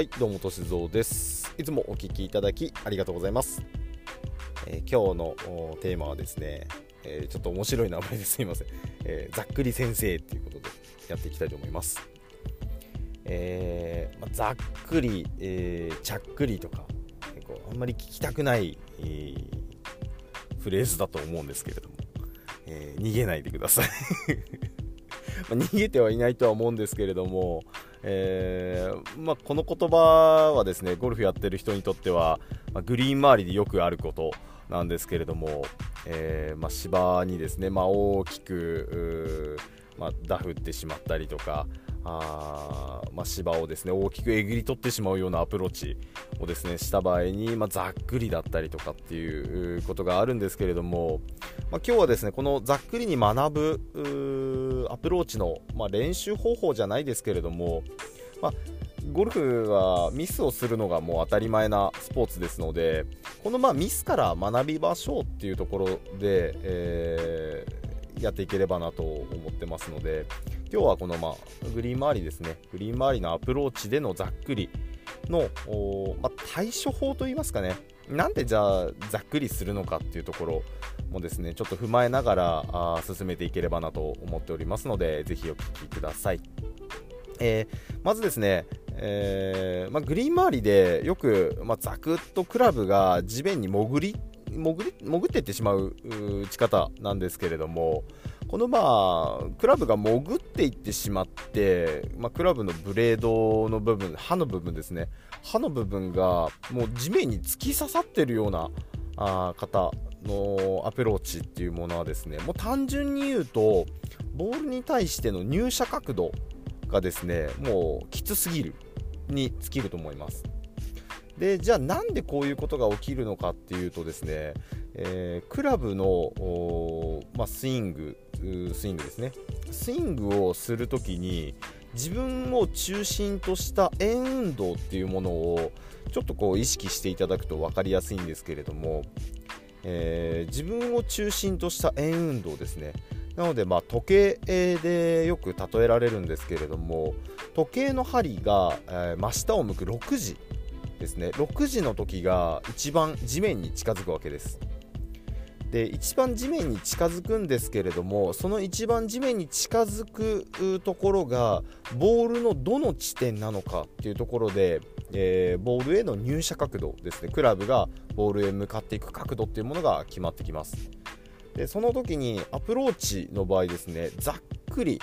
はいどうもとしぞうです。いつもお聞きいただきありがとうございます、えー、今日のテーマはですね、えー、ちょっと面白い名前です。いません、えー、ざっくり先生っていうことでやっていきたいと思います。えまあ、ざっくり、えちゃっくりとか結構あんまり聞きたくない、えフレーズだと思うんですけれども、え逃げないでください。ま逃げてはいないとは思うんですけれども、えー、まあ、この言葉はですねゴルフやってる人にとっては、まあ、グリーン周りでよくあることなんですけれども、えー、まあ、芝にですね、ま大きく、まダフってしまったりとかあまあ、芝をですね大きくえぐり取ってしまうようなアプローチをですねした場合に、まあ、ざっくりだったりとかっていうことがあるんですけれども、まあ、今日はですねこのざっくりに学ぶアプローチの、まあ、練習方法じゃないですけれども、まあ、ゴルフはミスをするのがもう当たり前なスポーツですのでこのまあミスから学びましょうっていうところで、えー、やっていければなと思ってますので今日はこの、まあ、グリーン周りですねグリーン周りのアプローチでのざっくりの、まあ、対処法といいますかねなんでじゃあざっくりするのかっていうところもですねちょっと踏まえながらあ進めていければなと思っておりますのでぜひお聴きください、えー、まずですねえー、まあ、グリーン周りでよく、まあ、ザクッとクラブが地面に潜り潜り潜っていってしまう打ち方なんですけれども、このまあクラブが潜っていってしまって、まあ、クラブのブレードの部分刃の部分ですね。刃の部分がもう地面に突き刺さってるようなあ方のアプローチっていうものはですねもう単純に言うとボールに対しての入射角度がですねもうきつすぎるに尽きると思います。でじゃあなんでこういうことが起きるのかっていうとですね、えー、クラブの、まあ、スイングスイングですね。スイングをするときに自分を中心とした円運動っていうものをちょっとこう意識していただくと分かりやすいんですけれども、えー、自分を中心とした円運動ですね。なのでまあ時計でよく例えられるんですけれども時計の針が、え、真下を向く6時。ですね6時の時が一番地面に近づくわけです。で一番地面に近づくんですけれどもその一番地面に近づくところがボールのどの地点なのかっていうところで、えー、ボールへの入射角度ですねクラブがボールへ向かっていく角度っていうものが決まってきます。でその時にアプローチの場合ですねざっくり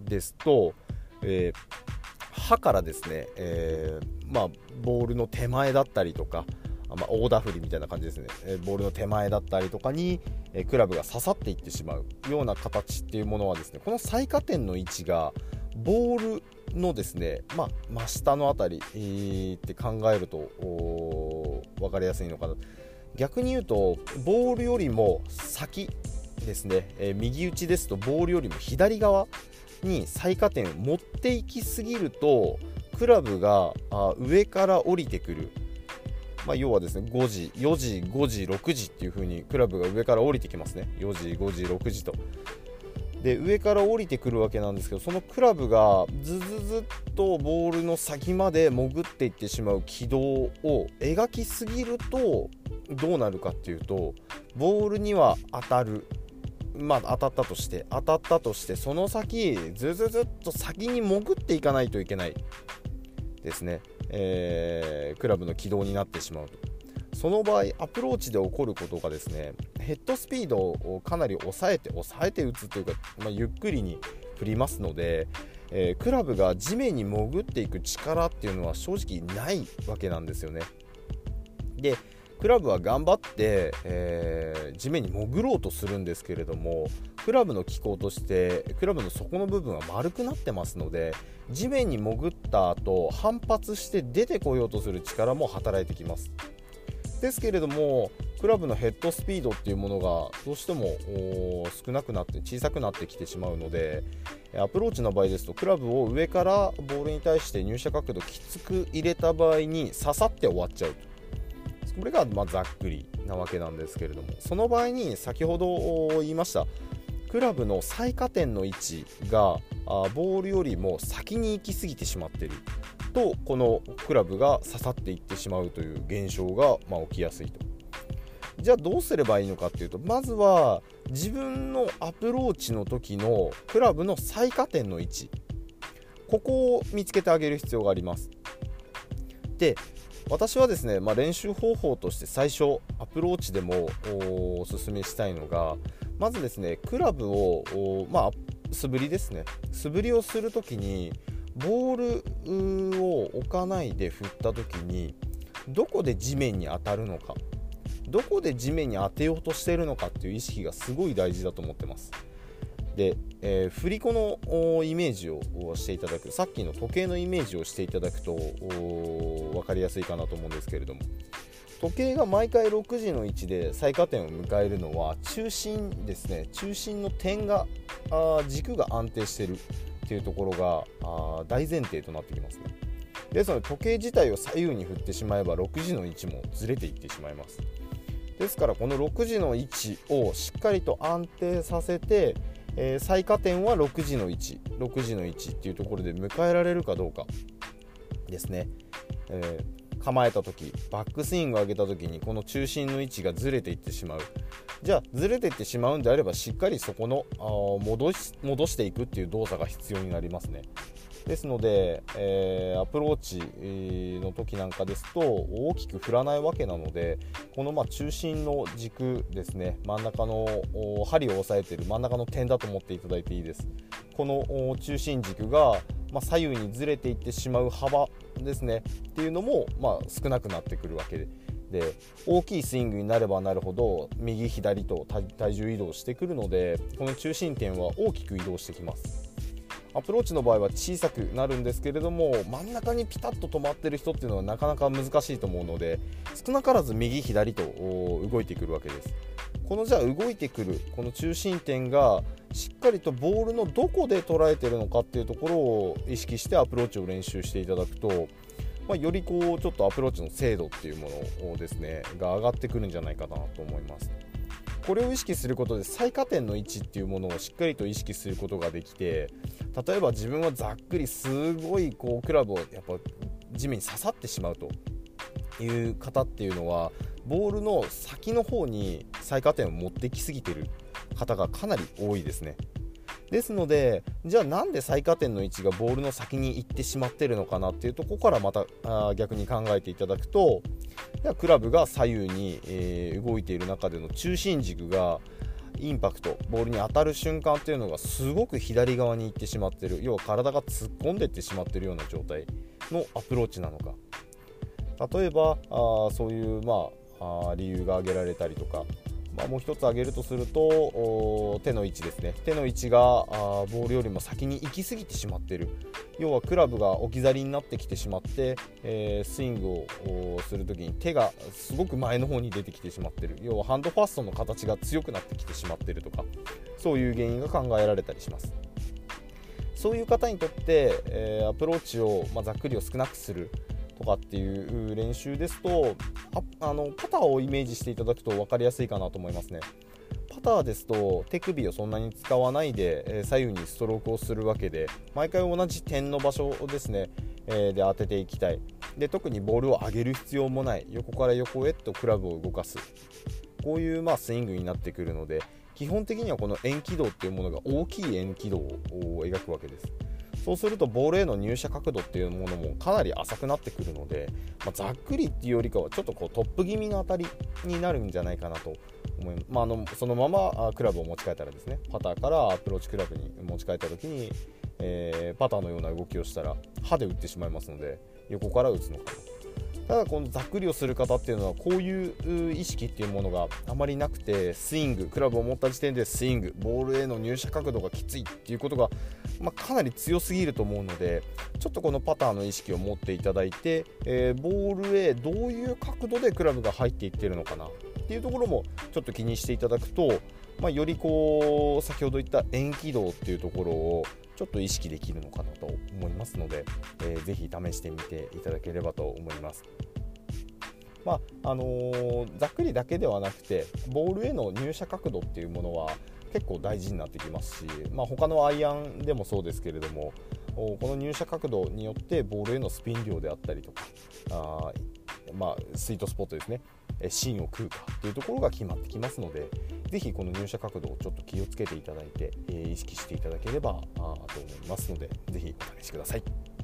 ですと、えー、刃からですね、えー、まあ、ボールの手前だったりとか、まあ、大ダフりみたいな感じですね、えボールの手前だったりとかに、えクラブが刺さっていってしまうような形っていうものはですねこの最下点の位置がボールのですね、まあ、真下の辺り、えー、って考えると分かりやすいのかな。逆に言うとボールよりも先ですね、えー、右打ちですとボールよりも左側に最下点を持っていきすぎるとクラブがあ上から降りてくる、まあ、要はですね5時4時5時6時っていう風にクラブが上から降りてきますね。4時5時6時と。で上から降りてくるわけなんですけどそのクラブがズズズっとボールの先まで潜っていってしまう軌道を描きすぎるとどうなるかっていうとボールには当たる。まあ、当たったとして当たったとしてその先ずずずっと先に潜っていかないといけない。ですね、えー、クラブの軌道になってしまうと。その場合アプローチで起こることがですねヘッドスピードをかなり抑えて抑えて打つというか、まあ、ゆっくりに振りますので、えー、クラブが地面に潜っていく力っていうのは正直ないわけなんですよね。でクラブは頑張って、えー、地面に潜ろうとするんですけれどもクラブの機構としてクラブの底の部分は丸くなってますので地面に潜った後反発して出てこようとする力も働いてきます。ですけれどもクラブのヘッドスピードっていうものがどうしても少なくなって小さくなってきてしまうのでアプローチの場合ですとクラブを上からボールに対して入射角度きつく入れた場合に刺さって終わっちゃうと。これがまざっくりなわけなんですけれどもその場合に先ほど言いましたクラブの最下点の位置がボールよりも先に行き過ぎてしまっているとこのクラブが刺さっていってしまうという現象が、ま、起きやすいと。じゃあどうすればいいのかっていうとまずは自分のアプローチの時のクラブの最下点の位置。ここを見つけてあげる必要があります。で私はですね、まあ、練習方法として最初アプローチでもおすすめしたいのがまずですねクラブをまあ素振りですね。素振りをする時にボールを置かないで振った時にどこで地面に当たるのかどこで地面に当てようとしているのかっていう意識がすごい大事だと思ってます。で、えー、振り子のイメージをしていただくさっきの時計のイメージをしていただくと分かりやすいかなと思うんですけれども。時計が毎回6時の位置で最下点を迎えるのは中心ですね。中心の点があ軸が安定してるっていうところがあ大前提となってきますね。ですので時計自体を左右に振ってしまえば6時の位置もずれていってしまいます。ですからこの6時の位置をしっかりと安定させて、えー、最下点は6時の位置6時の位置っていうところで迎えられるかどうかですね、えー、構えた時バックスイングを上げた時にこの中心の位置がずれていってしまう。じゃあずれていってしまうんであればしっかりそこのあ戻し戻していくっていう動作が必要になりますね。ですので、えー、アプローチの時なんかですと大きく振らないわけなのでこのま中心の軸ですね真ん中の針を押さえている真ん中の点だと思っていただいていいですこの中心軸が、ま左右にずれていってしまう幅ですねっていうのも、ま少なくなってくるわけで。で大きいスイングになればなるほど右左と体重移動してくるのでこの中心点は大きく移動してきますアプローチの場合は小さくなるんですけれども真ん中にピタッと止まってる人っていうのはなかなか難しいと思うので少なからず右左と動いてくるわけです。このじゃあ動いてくるこの中心点がしっかりとボールのどこで捉えてるのかっていうところを意識してアプローチを練習していただくと、まあ、よりこうちょっとアプローチの精度っていうものをですねが上がってくるんじゃないかなと思います。これを意識することで最下点の位置っていうものをしっかりと意識することができて例えば自分はざっくりすごいこうクラブをやっぱ地面に刺さってしまうという方っていうのはボールの先の方に最下点を持ってきすぎてる方がかなり多いですね。ですのでじゃあなんで最下点の位置がボールの先に行ってしまってるのかなっていうとこからまたあ逆に考えていただくとクラブが左右に、えー、動いている中での中心軸がインパクトボールに当たる瞬間っていうのがすごく左側に行ってしまってる。要は体が突っ込んでいってしまってるような状態のアプローチなのか。例えばあそういう、まあ、あ理由が挙げられたりとか。まあ、もう1つ挙げるとすると手の位置ですね。手の位置があボールよりも先に行き過ぎてしまっている。要はクラブが置き去りになってきてしまって、えー、スイングをするときに手がすごく前の方に出てきてしまっている。要はハンドファーストの形が強くなってきてしまっているとかそういう原因が考えられたりします。そういう方にとって、えー、アプローチを、まあ、ざっくりを少なくする。とかっていう練習ですとあのパターをイメージしていただくと分かりやすいかなと思いますね。パターですと手首をそんなに使わないで、左右にストロークをするわけで毎回同じ点の場所をですね、えで当てていきたいで特にボールを上げる必要もない横から横へとクラブを動かすこういうまあスイングになってくるので基本的にはこの円軌道っていうものが大きい円軌道を描くわけです。そうするとボールへの入射角度っていうものもかなり浅くなってくるので、まあ、ざっくりっていうよりかはちょっとこうトップ気味の当たりになるんじゃないかなと思います、まあ、あのそのままクラブを持ち替えたらですねパターからアプローチクラブに持ち替えた時に、えー、パターのような動きをしたら歯で打ってしまいますので横から打つのかなただこのざっくりをする方っていうのはこういう意識っていうものがあまりなくてスイングクラブを持った時点でスイングボールへの入射角度がきついっていうことが、まあ、かなり強すぎると思うのでちょっとこのパターの意識を持っていただいて、えー、ボールへどういう角度でクラブが入っていってるのかなっていうところもちょっと気にしていただくと、まあ、よりこう先ほど言った円軌道っていうところをちょっと意識できるのかなと思いますので、えー、ぜひ試してみていただければと思います。まああのー、ざっくりだけではなくてボールへの入射角度っていうものは結構大事になってきますし、まあ、他のアイアンでもそうですけれどもこの入射角度によってボールへのスピン量であったりとかあまあ、スイートスポットですね芯を食うかっていうところが決まってきますのでぜひこの入射角度をちょっと気をつけていただいて、え、意識していただければあと思いますのでぜひお試しください。